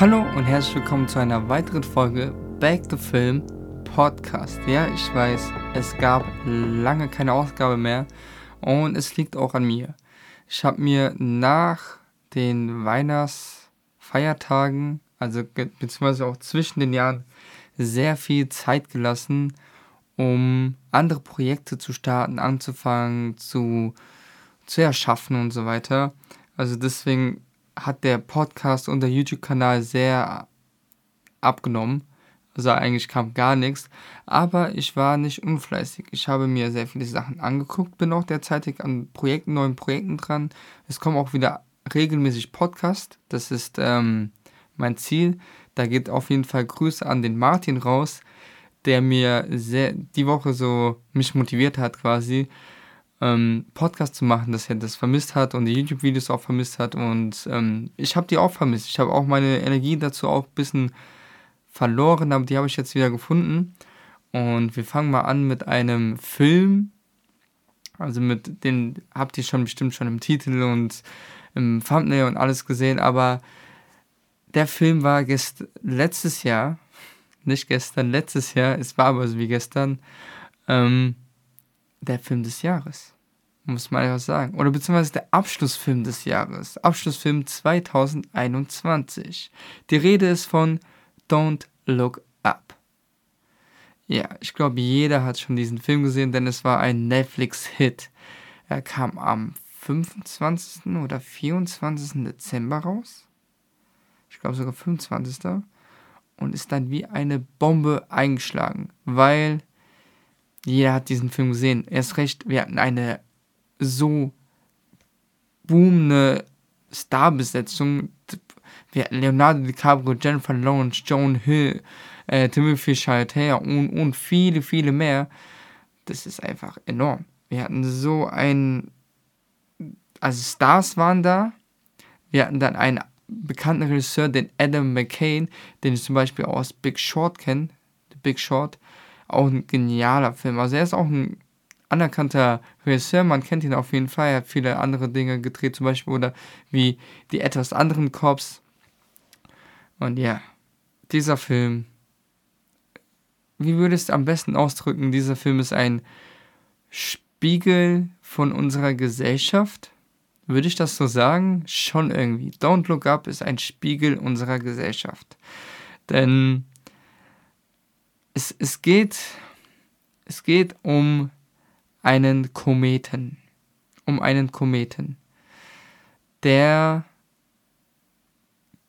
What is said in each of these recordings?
Hallo und herzlich willkommen zu einer weiteren Folge Back to Film Podcast. Ja, ich weiß, es gab lange keine Ausgabe mehr und es liegt auch an mir. Ich habe mir nach den Weihnachtsfeiertagen, also beziehungsweise auch zwischen den Jahren, sehr viel Zeit gelassen, um andere Projekte zu starten, anzufangen, zu, zu erschaffen und so weiter. Also deswegen hat der Podcast und der YouTube-Kanal sehr abgenommen. Also eigentlich kam gar nichts. Aber ich war nicht unfleißig. Ich habe mir sehr viele Sachen angeguckt, bin auch derzeitig an Projekten, neuen Projekten dran. Es kommen auch wieder regelmäßig Podcasts. Das ist ähm, mein Ziel. Da geht auf jeden Fall Grüße an den Martin raus, der mir sehr die Woche so mich motiviert hat quasi ähm, Podcast zu machen, dass er das vermisst hat und die YouTube-Videos auch vermisst hat. Und ähm, ich habe die auch vermisst. Ich habe auch meine Energie dazu auch ein bisschen verloren, aber die habe ich jetzt wieder gefunden. Und wir fangen mal an mit einem Film. Also mit den habt ihr schon bestimmt schon im Titel und im Thumbnail und alles gesehen, aber der Film war gest letztes Jahr, nicht gestern, letztes Jahr, es war aber so wie gestern, ähm, der Film des Jahres. Muss man einfach sagen. Oder beziehungsweise der Abschlussfilm des Jahres. Abschlussfilm 2021. Die Rede ist von Don't Look Up. Ja, ich glaube, jeder hat schon diesen Film gesehen, denn es war ein Netflix-Hit. Er kam am 25. oder 24. Dezember raus. Ich glaube sogar 25. Und ist dann wie eine Bombe eingeschlagen, weil jeder hat diesen Film gesehen. Erst recht, wir hatten eine so boomende Starbesetzung. Leonardo DiCaprio, Jennifer Lawrence, Joan Hill, äh, Timothy Chalamet und, und viele, viele mehr. Das ist einfach enorm. Wir hatten so ein, also Stars waren da. Wir hatten dann einen bekannten Regisseur, den Adam McCain, den ich zum Beispiel aus Big Short kenne. Big Short auch ein genialer Film. Also er ist auch ein anerkannter Regisseur, man kennt ihn auf jeden Fall, er hat viele andere Dinge gedreht, zum Beispiel, oder wie die etwas anderen Cops. Und ja, dieser Film, wie würdest du am besten ausdrücken, dieser Film ist ein Spiegel von unserer Gesellschaft. Würde ich das so sagen? Schon irgendwie. Don't Look Up ist ein Spiegel unserer Gesellschaft. Denn es, es, geht, es geht um einen Kometen. Um einen Kometen, der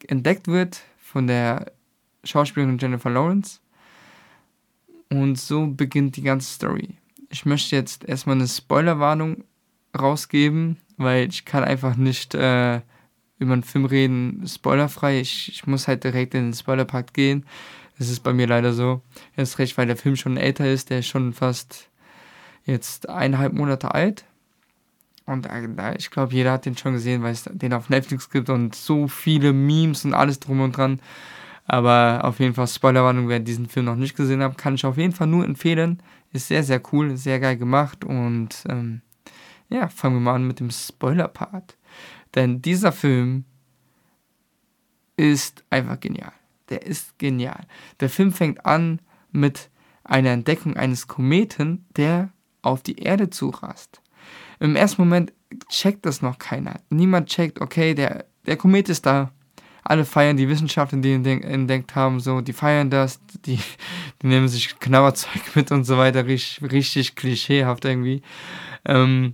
entdeckt wird von der Schauspielerin Jennifer Lawrence. Und so beginnt die ganze Story. Ich möchte jetzt erstmal eine Spoilerwarnung rausgeben, weil ich kann einfach nicht äh, über einen Film reden, spoilerfrei. Ich, ich muss halt direkt in den Spoilerpakt gehen. Das ist bei mir leider so. Erst recht, weil der Film schon älter ist, der ist schon fast jetzt eineinhalb Monate alt. Und ich glaube, jeder hat den schon gesehen, weil es den auf Netflix gibt und so viele Memes und alles drum und dran. Aber auf jeden Fall Spoilerwarnung, wer diesen Film noch nicht gesehen hat, kann ich auf jeden Fall nur empfehlen. Ist sehr, sehr cool, sehr geil gemacht. Und ähm, ja, fangen wir mal an mit dem Spoiler-Part. Denn dieser Film ist einfach genial der ist genial. Der Film fängt an mit einer Entdeckung eines Kometen, der auf die Erde zurast. Im ersten Moment checkt das noch keiner. Niemand checkt, okay, der, der Komet ist da. Alle feiern die Wissenschaftler, die ihn entdeckt haben, so, die feiern das, die, die nehmen sich Knabberzeug mit und so weiter, richtig, richtig klischeehaft irgendwie. Ähm,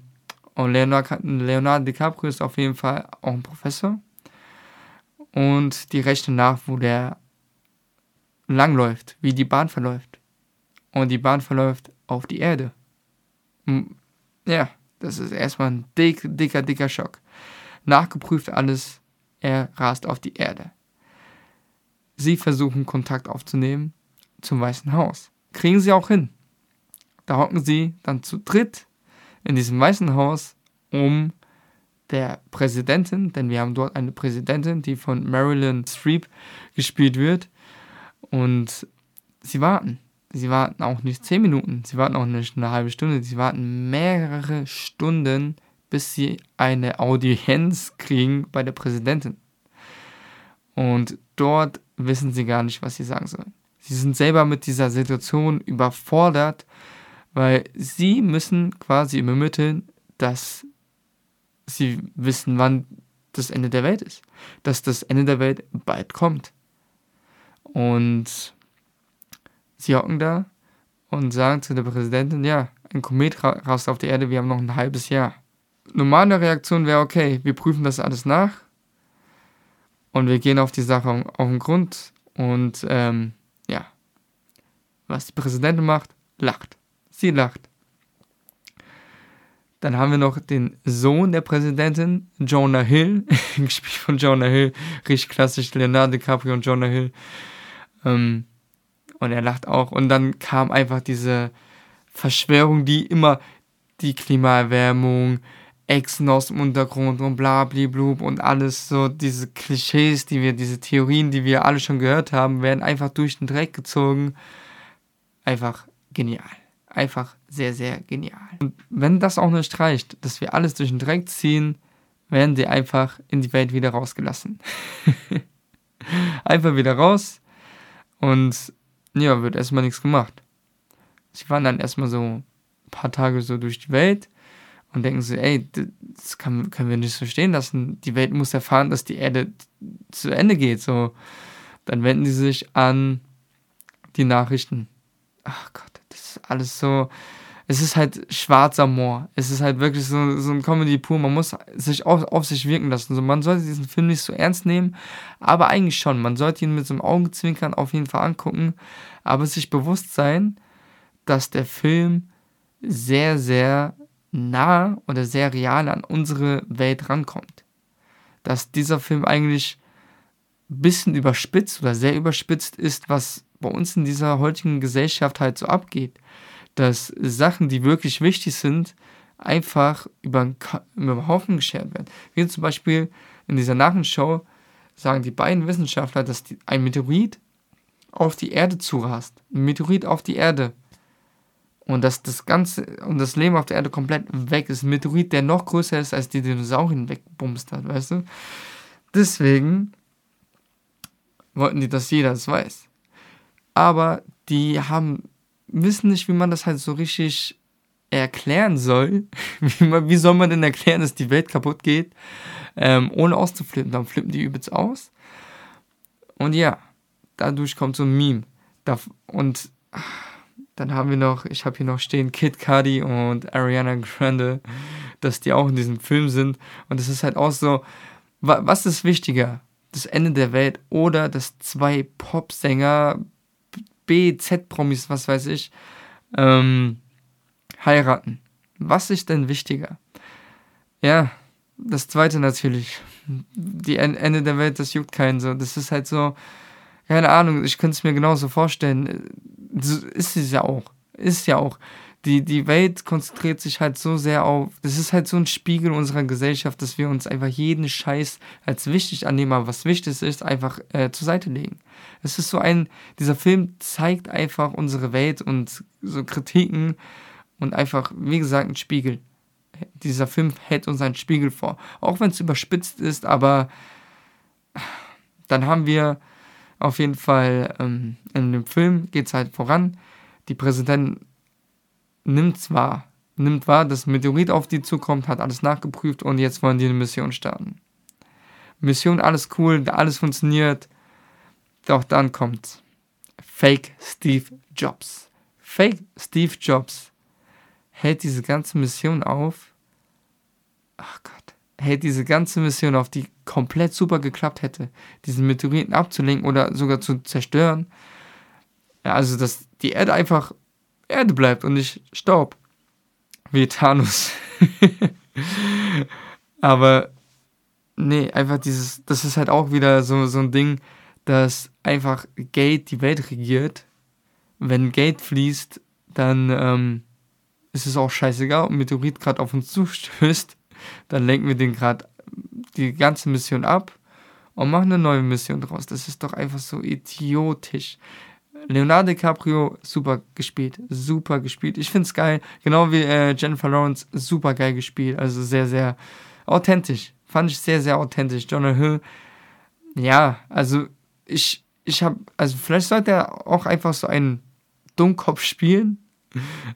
und Leonardo, Leonardo DiCaprio ist auf jeden Fall auch ein Professor. Und die rechnen nach, wo der langläuft, wie die Bahn verläuft. Und die Bahn verläuft auf die Erde. Ja, das ist erstmal ein dick, dicker, dicker Schock. Nachgeprüft alles, er rast auf die Erde. Sie versuchen Kontakt aufzunehmen zum Weißen Haus. Kriegen sie auch hin. Da hocken sie dann zu dritt in diesem Weißen Haus, um der Präsidentin, denn wir haben dort eine Präsidentin, die von Marilyn Streep gespielt wird, und sie warten. Sie warten auch nicht zehn Minuten, sie warten auch nicht eine halbe Stunde, sie warten mehrere Stunden, bis sie eine Audienz kriegen bei der Präsidentin. Und dort wissen sie gar nicht, was sie sagen sollen. Sie sind selber mit dieser Situation überfordert, weil sie müssen quasi übermitteln, dass sie wissen, wann das Ende der Welt ist. Dass das Ende der Welt bald kommt. Und sie hocken da und sagen zu der Präsidentin, ja, ein Komet rast auf die Erde, wir haben noch ein halbes Jahr. Normale Reaktion wäre, okay, wir prüfen das alles nach und wir gehen auf die Sache auf den Grund und ähm, ja, was die Präsidentin macht, lacht. Sie lacht. Dann haben wir noch den Sohn der Präsidentin, Jonah Hill, gespielt von Jonah Hill, richtig klassisch, Leonardo DiCaprio und Jonah Hill. Ähm, und er lacht auch. Und dann kam einfach diese Verschwörung, die immer die Klimaerwärmung, Echsen aus dem Untergrund und bla blub und alles so, diese Klischees, die wir, diese Theorien, die wir alle schon gehört haben, werden einfach durch den Dreck gezogen. Einfach genial. Einfach sehr, sehr genial. Und wenn das auch nicht reicht, dass wir alles durch den Dreck ziehen, werden sie einfach in die Welt wieder rausgelassen. einfach wieder raus und ja, wird erstmal nichts gemacht. Sie waren dann erstmal so ein paar Tage so durch die Welt und denken so, ey, das kann, können wir nicht so stehen lassen. Die Welt muss erfahren, dass die Erde zu Ende geht. So, dann wenden sie sich an die Nachrichten. Ach Gott, das ist alles so. Es ist halt schwarzer Moor. Es ist halt wirklich so, so ein Comedy pur. Man muss sich auf, auf sich wirken lassen. So, man sollte diesen Film nicht so ernst nehmen, aber eigentlich schon. Man sollte ihn mit so einem Augenzwinkern auf jeden Fall angucken, aber sich bewusst sein, dass der Film sehr, sehr nah oder sehr real an unsere Welt rankommt. Dass dieser Film eigentlich ein bisschen überspitzt oder sehr überspitzt ist, was bei uns in dieser heutigen Gesellschaft halt so abgeht. Dass Sachen, die wirklich wichtig sind, einfach über den, Haufen geschert werden. Wie zum Beispiel in dieser Nachrichtenshow sagen die beiden Wissenschaftler, dass die, ein Meteorit auf die Erde zurast. Ein Meteorit auf die Erde und dass das Ganze und das Leben auf der Erde komplett weg ist. Ein Meteorit, der noch größer ist, als die Dinosaurier wegbumst hat, weißt du? Deswegen wollten die, dass jeder das weiß. Aber die haben, wissen nicht, wie man das halt so richtig erklären soll. Wie, man, wie soll man denn erklären, dass die Welt kaputt geht, ähm, ohne auszuflippen? Dann flippen die übelst aus. Und ja, dadurch kommt so ein Meme. Und dann haben wir noch, ich habe hier noch stehen, Kid Cudi und Ariana Grande, dass die auch in diesem Film sind. Und es ist halt auch so, was ist wichtiger? Das Ende der Welt oder dass zwei Popsänger, B, Z-Promis, was weiß ich, ähm, heiraten? Was ist denn wichtiger? Ja, das zweite natürlich. Die Ende der Welt, das juckt keinen so. Das ist halt so, keine Ahnung, ich könnte es mir genauso vorstellen ist es ja auch. Ist ja auch. Die, die Welt konzentriert sich halt so sehr auf, das ist halt so ein Spiegel unserer Gesellschaft, dass wir uns einfach jeden Scheiß als wichtig annehmen, aber was wichtig ist, einfach äh, zur Seite legen. Es ist so ein, dieser Film zeigt einfach unsere Welt und so Kritiken und einfach, wie gesagt, ein Spiegel. Dieser Film hält uns einen Spiegel vor. Auch wenn es überspitzt ist, aber dann haben wir auf jeden Fall ähm, in dem Film geht es halt voran. Die Präsidentin nimmt zwar, nimmt wahr, dass ein Meteorit auf die zukommt, hat alles nachgeprüft und jetzt wollen die eine Mission starten. Mission, alles cool, alles funktioniert. Doch dann kommt Fake Steve Jobs. Fake Steve Jobs hält diese ganze Mission auf. Ach Gott hält diese ganze Mission auf, die komplett super geklappt hätte, diesen Meteoriten abzulenken oder sogar zu zerstören. Ja, also, dass die Erde einfach Erde bleibt und nicht Staub. Wie Thanos. Aber nee, einfach dieses, das ist halt auch wieder so, so ein Ding, dass einfach Geld die Welt regiert. Wenn Geld fließt, dann ähm, ist es auch scheißegal, ein Meteorit gerade auf uns zustößt dann lenken wir den gerade die ganze Mission ab und machen eine neue Mission draus. Das ist doch einfach so idiotisch. Leonardo DiCaprio, super gespielt. Super gespielt. Ich finde es geil. Genau wie äh, Jennifer Lawrence, super geil gespielt. Also sehr, sehr authentisch. Fand ich sehr, sehr authentisch. Jonah Hill, ja, also ich, ich habe, also vielleicht sollte er auch einfach so einen Dummkopf spielen.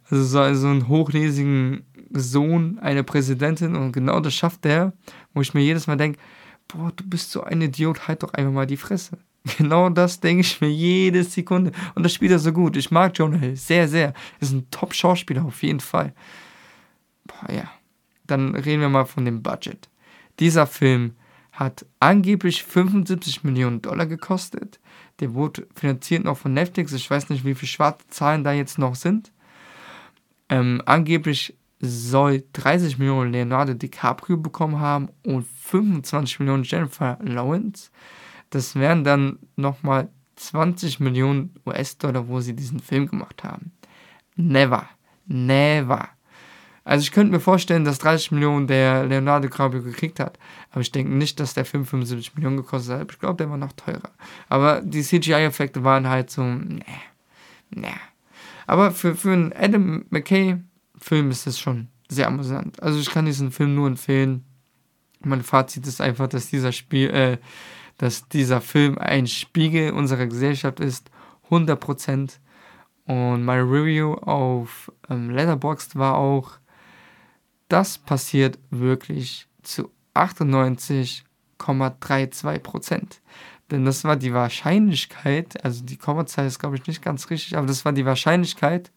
Also so, so einen hochnäsigen Sohn einer Präsidentin und genau das schafft er, wo ich mir jedes Mal denke, boah, du bist so ein Idiot, halt doch einfach mal die Fresse. Genau das denke ich mir jede Sekunde. Und das spielt er so gut. Ich mag Jonah Hill sehr, sehr. Ist ein Top-Schauspieler auf jeden Fall. Boah, ja. Dann reden wir mal von dem Budget. Dieser Film hat angeblich 75 Millionen Dollar gekostet. Der wurde finanziert noch von Netflix. Ich weiß nicht, wie viele schwarze Zahlen da jetzt noch sind. Ähm, angeblich soll 30 Millionen Leonardo DiCaprio bekommen haben und 25 Millionen Jennifer Lawrence. Das wären dann nochmal 20 Millionen US-Dollar, wo sie diesen Film gemacht haben. Never. Never. Also ich könnte mir vorstellen, dass 30 Millionen der Leonardo DiCaprio gekriegt hat. Aber ich denke nicht, dass der Film 75 Millionen gekostet hat. Ich glaube, der war noch teurer. Aber die CGI-Effekte waren halt so, ne, ne. Aber für, für einen Adam McKay-Film ist das schon sehr amüsant. Also ich kann diesen Film nur empfehlen. Mein Fazit ist einfach, dass dieser Spiel, äh, dass dieser Film ein Spiegel unserer Gesellschaft ist, 100%. Und mein Review auf ähm, Letterboxd war auch, das passiert wirklich zu 98,32%. Denn das war die Wahrscheinlichkeit, also die Kommazahl ist glaube ich nicht ganz richtig, aber das war die Wahrscheinlichkeit,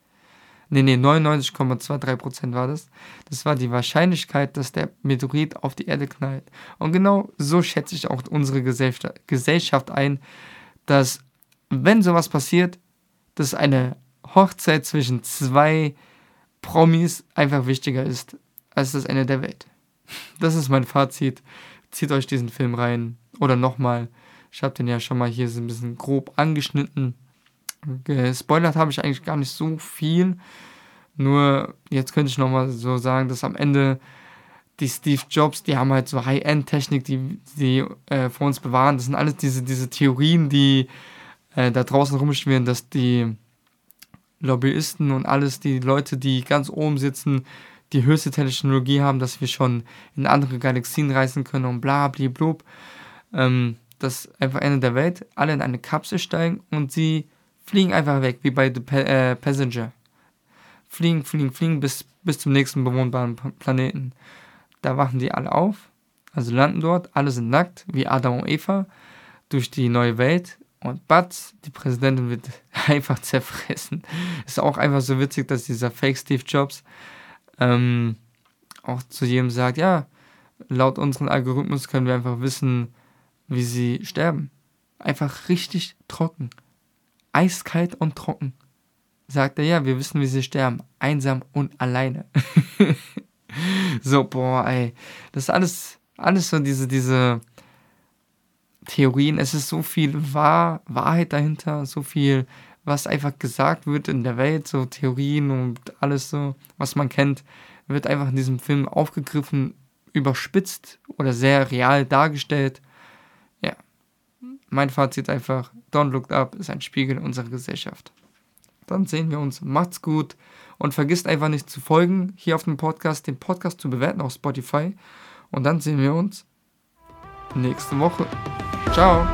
nee, nee, 99,23% war das. Das war die Wahrscheinlichkeit, dass der Meteorit auf die Erde knallt. Und genau so schätze ich auch unsere Gesellschaft ein, dass wenn sowas passiert, dass eine Hochzeit zwischen zwei Promis einfach wichtiger ist als das Ende der Welt. Das ist mein Fazit. Zieht euch diesen Film rein. Oder nochmal. Ich habe den ja schon mal hier so ein bisschen grob angeschnitten. Gespoilert habe ich eigentlich gar nicht so viel. Nur jetzt könnte ich nochmal so sagen, dass am Ende die Steve Jobs, die haben halt so High-End-Technik, die die äh, vor uns bewahren. Das sind alles diese, diese Theorien, die äh, da draußen rumschwirren, dass die Lobbyisten und alles, die Leute, die ganz oben sitzen, die höchste Technologie haben, dass wir schon in andere Galaxien reisen können und bla bla bla. Ähm, das ist einfach Ende der Welt. Alle in eine Kapsel steigen und sie fliegen einfach weg, wie bei The pa äh, Passenger. Fliegen, fliegen, fliegen bis, bis zum nächsten bewohnbaren Planeten. Da wachen die alle auf, also landen dort, alle sind nackt, wie Adam und Eva, durch die neue Welt. Und Butz, die Präsidentin, wird einfach zerfressen. Ist auch einfach so witzig, dass dieser Fake Steve Jobs ähm, auch zu jedem sagt, ja, laut unserem Algorithmus können wir einfach wissen, wie sie sterben. Einfach richtig trocken. Eiskalt und trocken. Sagt er, ja, wir wissen, wie sie sterben. Einsam und alleine. so, boah, ey. Das ist alles, alles so diese, diese Theorien. Es ist so viel Wahr, Wahrheit dahinter, so viel was einfach gesagt wird in der Welt, so Theorien und alles so, was man kennt, wird einfach in diesem Film aufgegriffen, überspitzt oder sehr real dargestellt. Mein Fazit einfach, Don't Look Up ist ein Spiegel unserer Gesellschaft. Dann sehen wir uns. Macht's gut und vergisst einfach nicht zu folgen hier auf dem Podcast, den Podcast zu bewerten auf Spotify. Und dann sehen wir uns nächste Woche. Ciao.